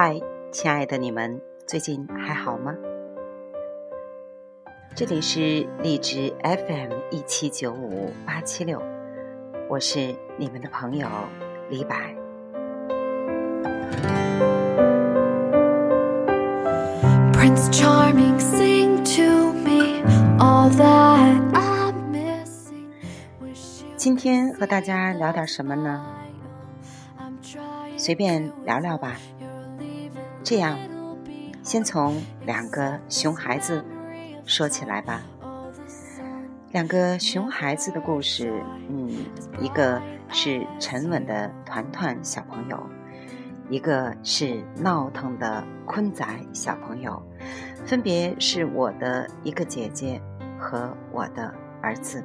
嗨，亲爱的你们，最近还好吗？这里是荔枝 FM 一七九五八七六，我是你们的朋友李白。Prince Charming, sing to me all that I'm missing. 今天和大家聊点什么呢？随便聊聊吧。这样，先从两个熊孩子说起来吧。两个熊孩子的故事，嗯，一个是沉稳的团团小朋友，一个是闹腾的坤仔小朋友，分别是我的一个姐姐和我的儿子。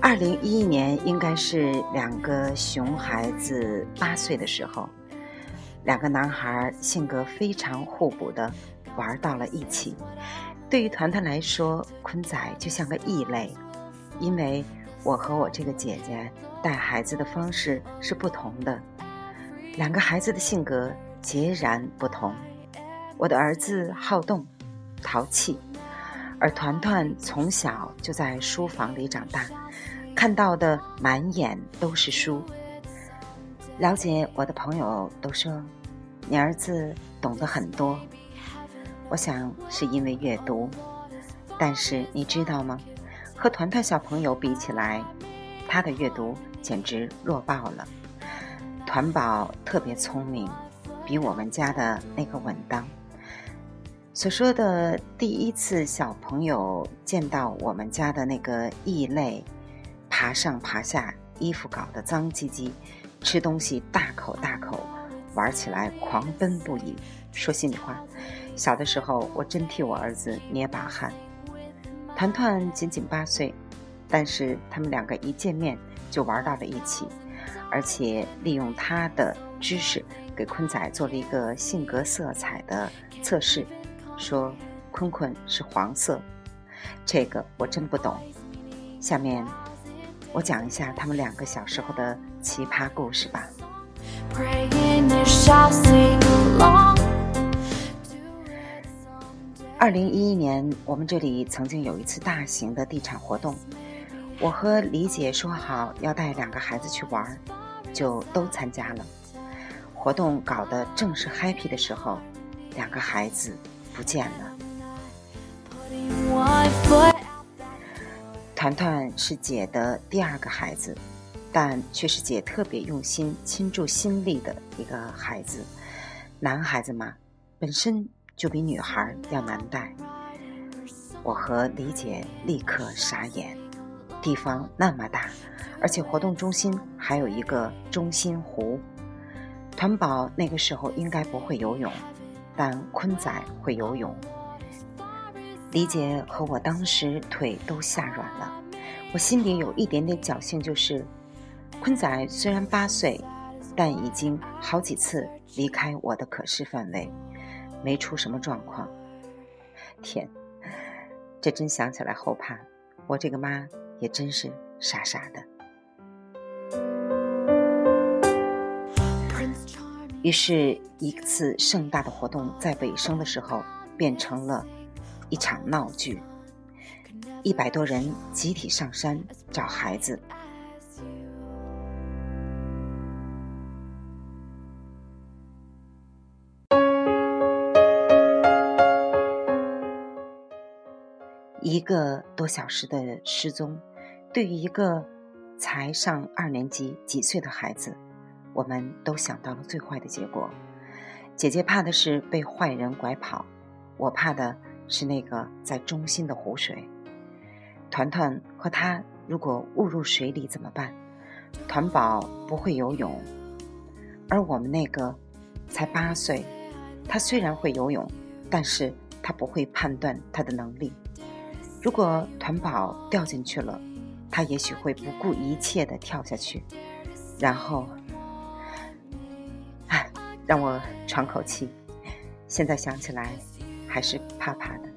二零一一年应该是两个熊孩子八岁的时候。两个男孩性格非常互补的玩到了一起。对于团团来说，坤仔就像个异类，因为我和我这个姐姐带孩子的方式是不同的，两个孩子的性格截然不同。我的儿子好动、淘气，而团团从小就在书房里长大，看到的满眼都是书。了解我的朋友都说，你儿子懂得很多。我想是因为阅读，但是你知道吗？和团团小朋友比起来，他的阅读简直弱爆了。团宝特别聪明，比我们家的那个稳当。所说的第一次小朋友见到我们家的那个异类，爬上爬下，衣服搞得脏唧唧。吃东西大口大口，玩起来狂奔不已。说心里话，小的时候我真替我儿子捏把汗。团团仅仅八岁，但是他们两个一见面就玩到了一起，而且利用他的知识给坤仔做了一个性格色彩的测试，说坤坤是黄色。这个我真不懂。下面。我讲一下他们两个小时候的奇葩故事吧。二零一一年，我们这里曾经有一次大型的地产活动，我和李姐说好要带两个孩子去玩，就都参加了。活动搞得正是 happy 的时候，两个孩子不见了。团团是姐的第二个孩子，但却是姐特别用心倾注心力的一个孩子。男孩子嘛，本身就比女孩要难带。我和李姐立刻傻眼，地方那么大，而且活动中心还有一个中心湖。团宝那个时候应该不会游泳，但坤仔会游泳。李姐和我当时腿都吓软了，我心里有一点点侥幸，就是坤仔虽然八岁，但已经好几次离开我的可视范围，没出什么状况。天，这真想起来后怕，我这个妈也真是傻傻的。于是，一次盛大的活动在尾声的时候变成了。一场闹剧，一百多人集体上山找孩子。一个多小时的失踪，对于一个才上二年级几岁的孩子，我们都想到了最坏的结果。姐姐怕的是被坏人拐跑，我怕的。是那个在中心的湖水，团团和他如果误入水里怎么办？团宝不会游泳，而我们那个才八岁，他虽然会游泳，但是他不会判断他的能力。如果团宝掉进去了，他也许会不顾一切的跳下去，然后，唉，让我喘口气。现在想起来。还是怕怕的。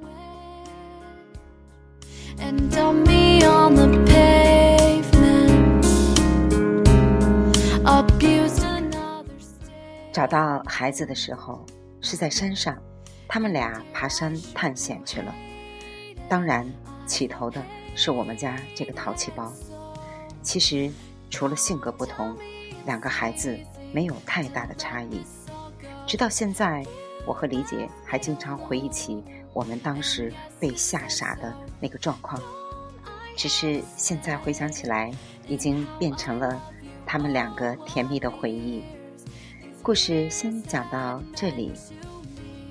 找找到孩子的时候是在山上，他们俩爬山探险去了。当然，起头的是我们家这个淘气包。其实，除了性格不同，两个孩子没有太大的差异。直到现在，我和李姐还经常回忆起我们当时被吓傻的那个状况。只是现在回想起来，已经变成了他们两个甜蜜的回忆。故事先讲到这里，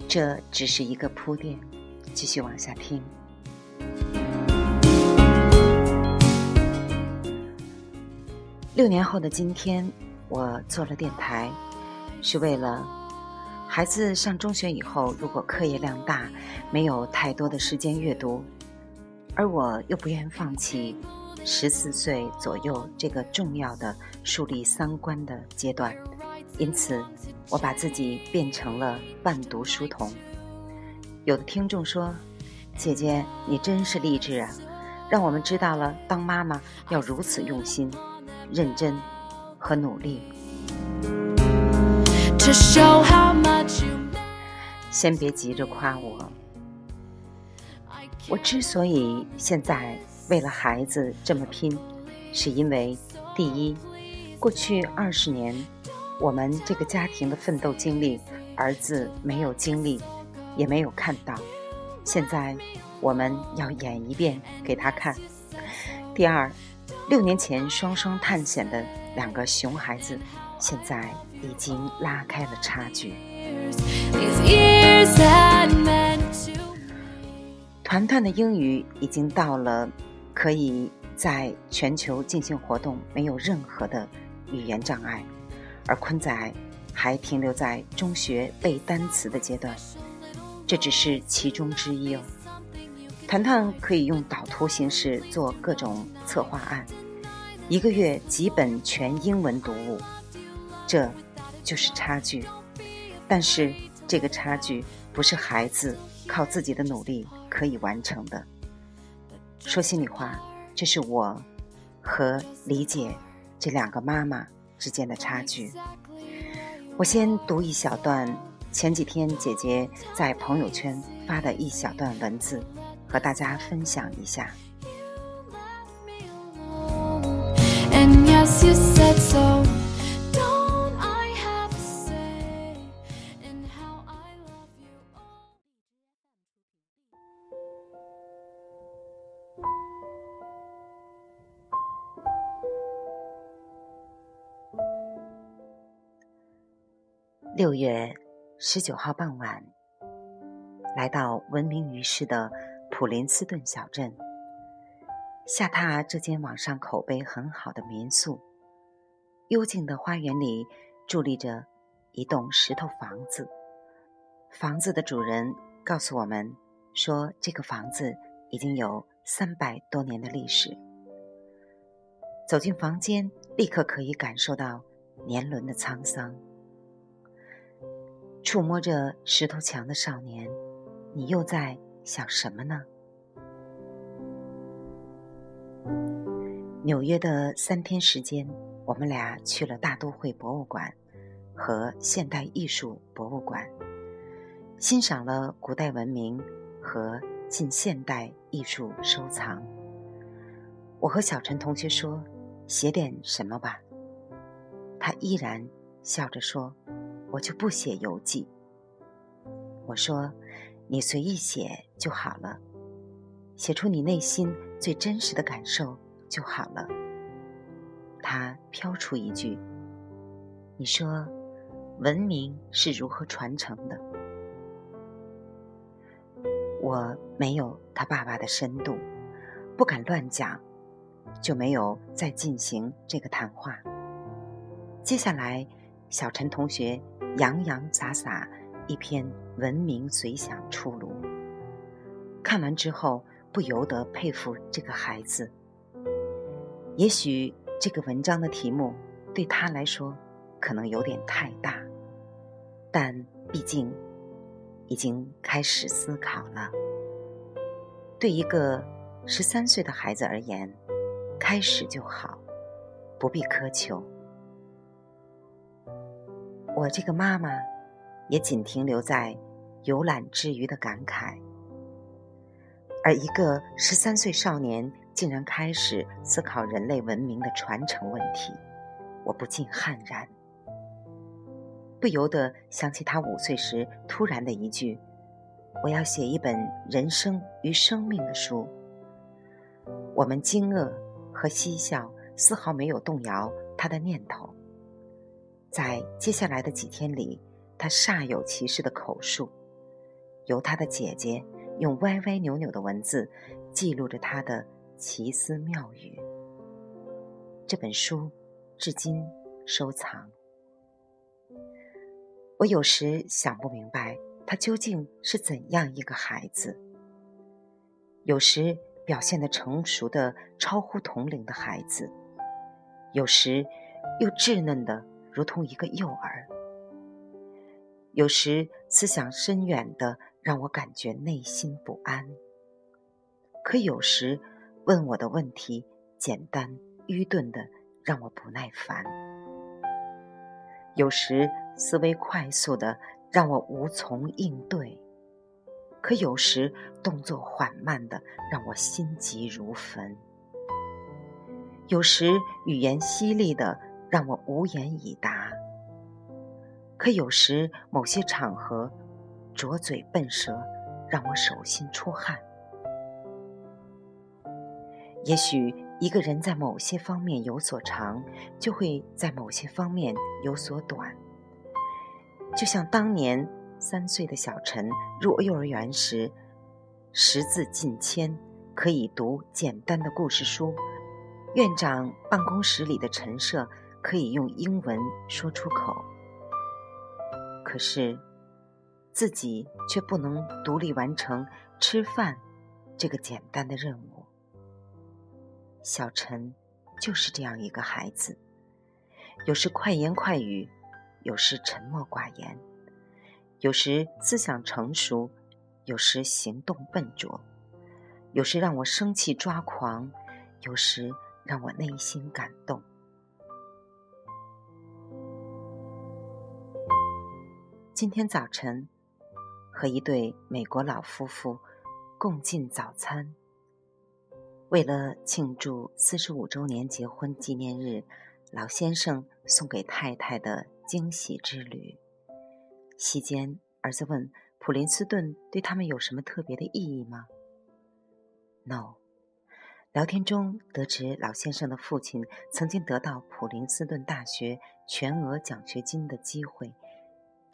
这只是一个铺垫，继续往下听。六年后的今天，我做了电台，是为了孩子上中学以后，如果课业量大，没有太多的时间阅读。而我又不愿放弃十四岁左右这个重要的树立三观的阶段，因此我把自己变成了伴读书童。有的听众说：“姐姐，你真是励志啊，让我们知道了当妈妈要如此用心、认真和努力。”先别急着夸我。我之所以现在为了孩子这么拼，是因为第一，过去二十年我们这个家庭的奋斗经历，儿子没有经历，也没有看到。现在我们要演一遍给他看。第二，六年前双双探险的两个熊孩子，现在已经拉开了差距。团团的英语已经到了可以在全球进行活动，没有任何的语言障碍，而坤仔还停留在中学背单词的阶段，这只是其中之一哦。团团可以用导图形式做各种策划案，一个月几本全英文读物，这就是差距。但是这个差距不是孩子靠自己的努力。可以完成的。说心里话，这是我和李姐这两个妈妈之间的差距。我先读一小段前几天姐姐在朋友圈发的一小段文字，和大家分享一下。六月十九号傍晚，来到闻名于世的普林斯顿小镇，下榻这间网上口碑很好的民宿。幽静的花园里伫立着一栋石头房子，房子的主人告诉我们说，这个房子已经有三百多年的历史。走进房间，立刻可以感受到年轮的沧桑。触摸着石头墙的少年，你又在想什么呢？纽约的三天时间，我们俩去了大都会博物馆和现代艺术博物馆，欣赏了古代文明和近现代艺术收藏。我和小陈同学说：“写点什么吧。”他依然笑着说。我就不写游记。我说：“你随意写就好了，写出你内心最真实的感受就好了。”他飘出一句：“你说，文明是如何传承的？”我没有他爸爸的深度，不敢乱讲，就没有再进行这个谈话。接下来，小陈同学。洋洋洒洒一篇文明随想出炉，看完之后不由得佩服这个孩子。也许这个文章的题目对他来说可能有点太大，但毕竟已经开始思考了。对一个十三岁的孩子而言，开始就好，不必苛求。我这个妈妈，也仅停留在游览之余的感慨。而一个十三岁少年竟然开始思考人类文明的传承问题，我不禁汗然，不由得想起他五岁时突然的一句：“我要写一本人生与生命的书。”我们惊愕和嬉笑丝毫没有动摇他的念头。在接下来的几天里，他煞有其事的口述，由他的姐姐。用歪歪扭扭的文字记录着他的奇思妙语。这本书至今收藏。我有时想不明白，他究竟是怎样一个孩子。有时表现的成熟的超乎同龄的孩子，有时又稚嫩的如同一个幼儿，有时思想深远的。让我感觉内心不安。可有时问我的问题简单愚钝的，让我不耐烦；有时思维快速的，让我无从应对；可有时动作缓慢的，让我心急如焚；有时语言犀利的，让我无言以答；可有时某些场合。拙嘴笨舌，让我手心出汗。也许一个人在某些方面有所长，就会在某些方面有所短。就像当年三岁的小陈入幼儿园时，识字近千，可以读简单的故事书；院长办公室里的陈设可以用英文说出口。可是。自己却不能独立完成吃饭这个简单的任务。小陈就是这样一个孩子，有时快言快语，有时沉默寡言，有时思想成熟，有时行动笨拙，有时让我生气抓狂，有时让我内心感动。今天早晨。和一对美国老夫妇共进早餐。为了庆祝四十五周年结婚纪念日，老先生送给太太的惊喜之旅。席间，儿子问：“普林斯顿对他们有什么特别的意义吗？”“No。”聊天中得知，老先生的父亲曾经得到普林斯顿大学全额奖学金的机会，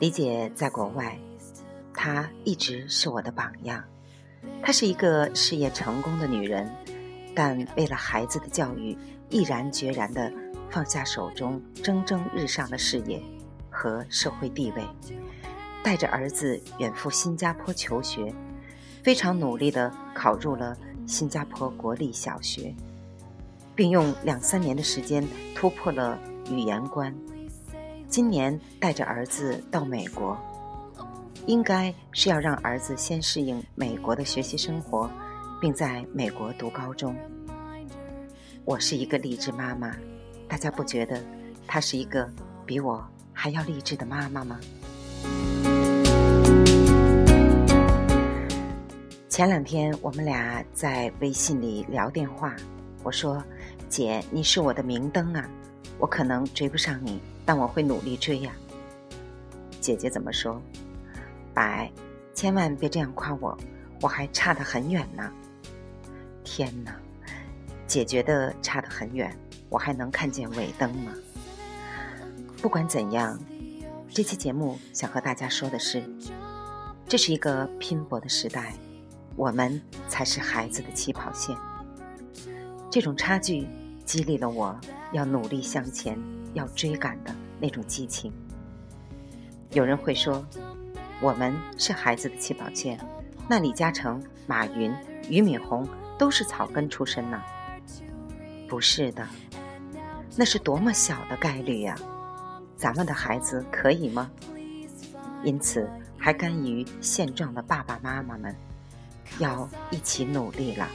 李姐在国外。她一直是我的榜样。她是一个事业成功的女人，但为了孩子的教育，毅然决然地放下手中蒸蒸日上的事业和社会地位，带着儿子远赴新加坡求学，非常努力地考入了新加坡国立小学，并用两三年的时间突破了语言关。今年带着儿子到美国。应该是要让儿子先适应美国的学习生活，并在美国读高中。我是一个励志妈妈，大家不觉得她是一个比我还要励志的妈妈吗？前两天我们俩在微信里聊电话，我说：“姐，你是我的明灯啊，我可能追不上你，但我会努力追呀。”姐姐怎么说？百，千万别这样夸我，我还差得很远呢。天哪，姐觉得差得很远，我还能看见尾灯吗？不管怎样，这期节目想和大家说的是，这是一个拼搏的时代，我们才是孩子的起跑线。这种差距激励了我要努力向前，要追赶的那种激情。有人会说，我们是孩子的起跑线，那李嘉诚、马云、俞敏洪都是草根出身呢？不是的，那是多么小的概率呀！咱们的孩子可以吗？因此，还甘于现状的爸爸妈妈们，要一起努力了。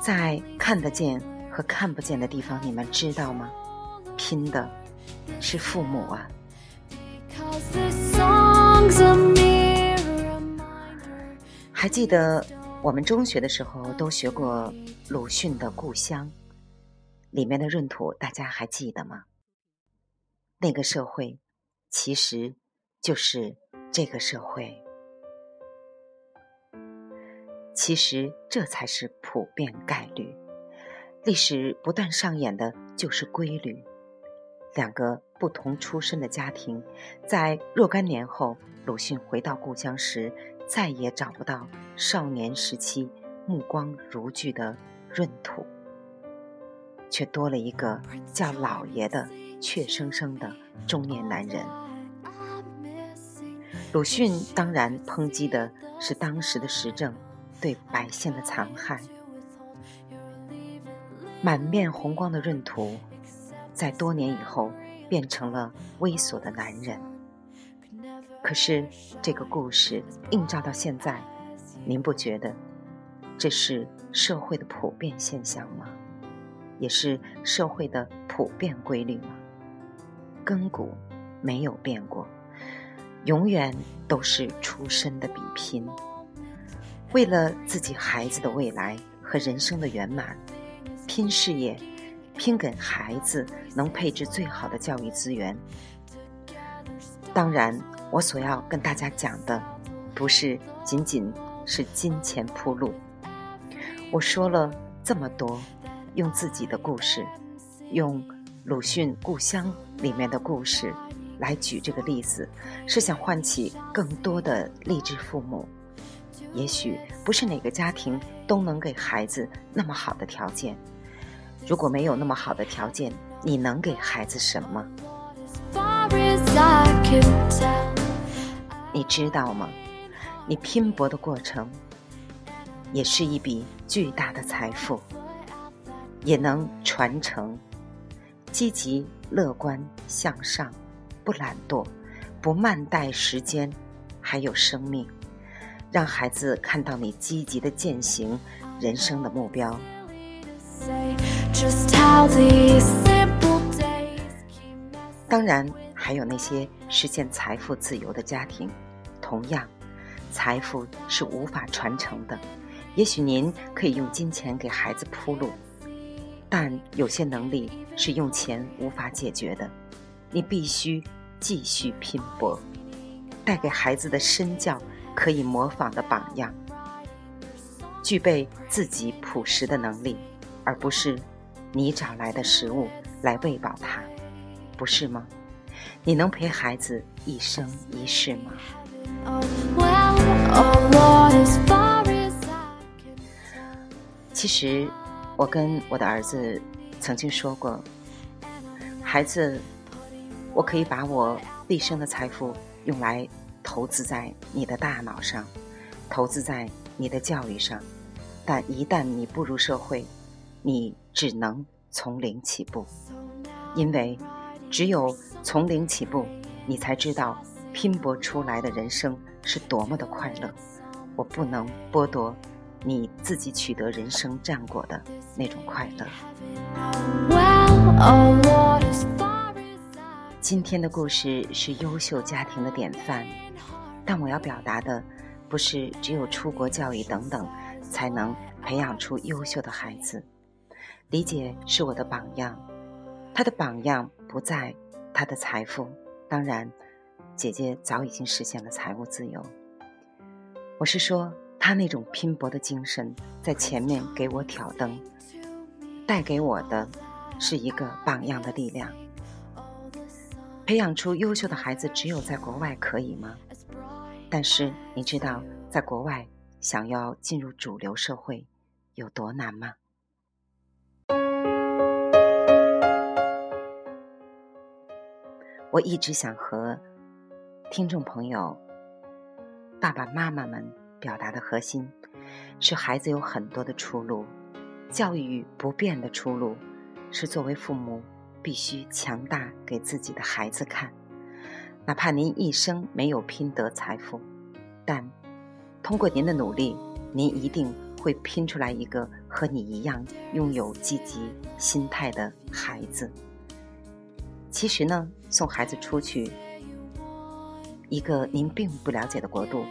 在看得见和看不见的地方，你们知道吗？拼的是父母啊！还记得我们中学的时候都学过鲁迅的《故乡》，里面的闰土，大家还记得吗？那个社会，其实就是这个社会。其实这才是普遍概率，历史不断上演的就是规律。两个不同出身的家庭，在若干年后，鲁迅回到故乡时，再也找不到少年时期目光如炬的闰土，却多了一个叫老爷的怯生生的中年男人。鲁迅当然抨击的是当时的时政。对百姓的残害，满面红光的闰土，在多年以后变成了猥琐的男人。可是这个故事映照到现在，您不觉得这是社会的普遍现象吗？也是社会的普遍规律吗？亘古没有变过，永远都是出身的比拼。为了自己孩子的未来和人生的圆满，拼事业，拼给孩子能配置最好的教育资源。当然，我所要跟大家讲的，不是仅仅是金钱铺路。我说了这么多，用自己的故事，用鲁迅《故乡》里面的故事来举这个例子，是想唤起更多的励志父母。也许不是哪个家庭都能给孩子那么好的条件。如果没有那么好的条件，你能给孩子什么？你知道吗？你拼搏的过程，也是一笔巨大的财富，也能传承。积极、乐观、向上，不懒惰，不慢待时间，还有生命。让孩子看到你积极的践行人生的目标。当然，还有那些实现财富自由的家庭，同样，财富是无法传承的。也许您可以用金钱给孩子铺路，但有些能力是用钱无法解决的。你必须继续拼搏，带给孩子的身教。可以模仿的榜样，具备自己朴实的能力，而不是你找来的食物来喂饱他，不是吗？你能陪孩子一生一世吗？其实，我跟我的儿子曾经说过，孩子，我可以把我毕生的财富用来。投资在你的大脑上，投资在你的教育上，但一旦你步入社会，你只能从零起步，因为只有从零起步，你才知道拼搏出来的人生是多么的快乐。我不能剥夺你自己取得人生战果的那种快乐。今天的故事是优秀家庭的典范。但我要表达的，不是只有出国教育等等才能培养出优秀的孩子。李姐是我的榜样，她的榜样不在她的财富，当然，姐姐早已经实现了财务自由。我是说，她那种拼搏的精神在前面给我挑灯，带给我的是一个榜样的力量。培养出优秀的孩子，只有在国外可以吗？但是你知道，在国外想要进入主流社会有多难吗？我一直想和听众朋友、爸爸妈妈们表达的核心是：孩子有很多的出路，教育不变的出路是作为父母必须强大给自己的孩子看。哪怕您一生没有拼得财富，但通过您的努力，您一定会拼出来一个和你一样拥有积极心态的孩子。其实呢，送孩子出去一个您并不了解的国度，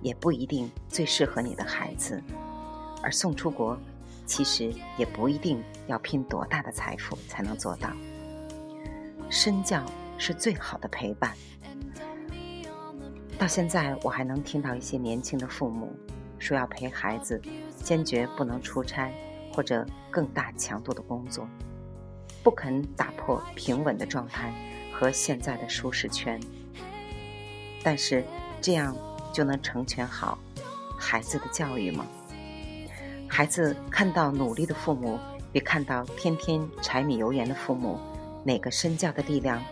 也不一定最适合你的孩子。而送出国，其实也不一定要拼多大的财富才能做到。身教是最好的陪伴。到现在，我还能听到一些年轻的父母说要陪孩子，坚决不能出差或者更大强度的工作，不肯打破平稳的状态和现在的舒适圈。但是，这样就能成全好孩子的教育吗？孩子看到努力的父母，比看到天天柴米油盐的父母，哪个身教的力量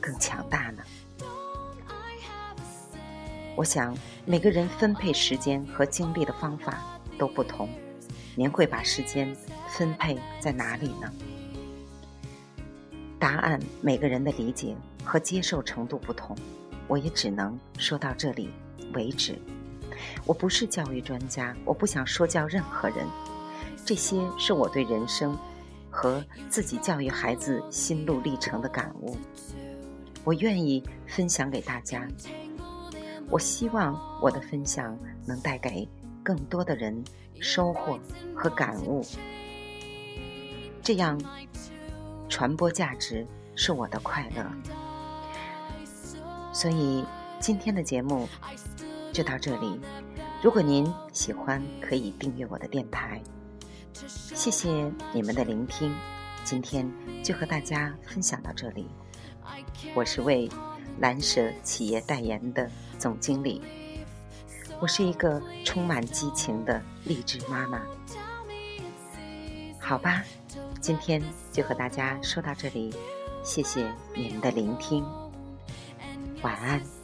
更强大呢？我想，每个人分配时间和精力的方法都不同。您会把时间分配在哪里呢？答案，每个人的理解和接受程度不同。我也只能说到这里为止。我不是教育专家，我不想说教任何人。这些是我对人生和自己教育孩子心路历程的感悟。我愿意分享给大家。我希望我的分享能带给更多的人收获和感悟，这样传播价值是我的快乐。所以今天的节目就到这里。如果您喜欢，可以订阅我的电台。谢谢你们的聆听，今天就和大家分享到这里。我是为蓝舍企业代言的。总经理，我是一个充满激情的励志妈妈。好吧，今天就和大家说到这里，谢谢你们的聆听，晚安。